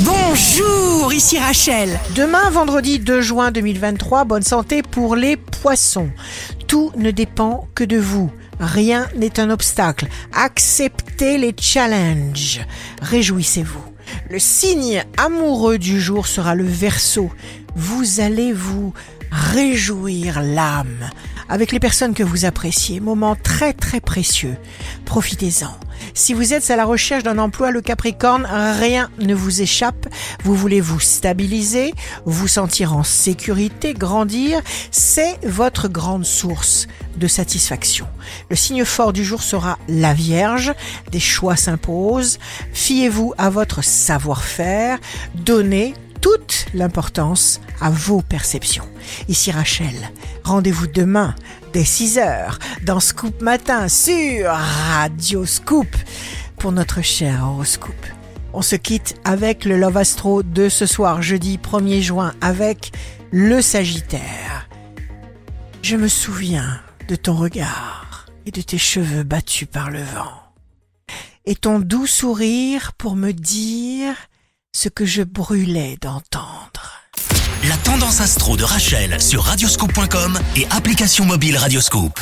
Bonjour, ici Rachel. Demain, vendredi 2 juin 2023, bonne santé pour les poissons. Tout ne dépend que de vous. Rien n'est un obstacle. Acceptez les challenges. Réjouissez-vous. Le signe amoureux du jour sera le verso. Vous allez vous réjouir l'âme avec les personnes que vous appréciez. Moment très très précieux. Profitez-en. Si vous êtes à la recherche d'un emploi, le Capricorne, rien ne vous échappe. Vous voulez vous stabiliser, vous sentir en sécurité, grandir. C'est votre grande source de satisfaction. Le signe fort du jour sera la Vierge. Des choix s'imposent. Fiez-vous à votre savoir-faire. Donnez toute l'importance à vos perceptions. Ici Rachel, rendez-vous demain dès 6 heures dans Scoop Matin sur Radio Scoop pour notre cher horoscope. On se quitte avec le Love Astro de ce soir, jeudi 1er juin, avec le Sagittaire. Je me souviens de ton regard et de tes cheveux battus par le vent. Et ton doux sourire pour me dire ce que je brûlais d'entendre. La tendance astro de Rachel sur radioscope.com et application mobile Radioscope.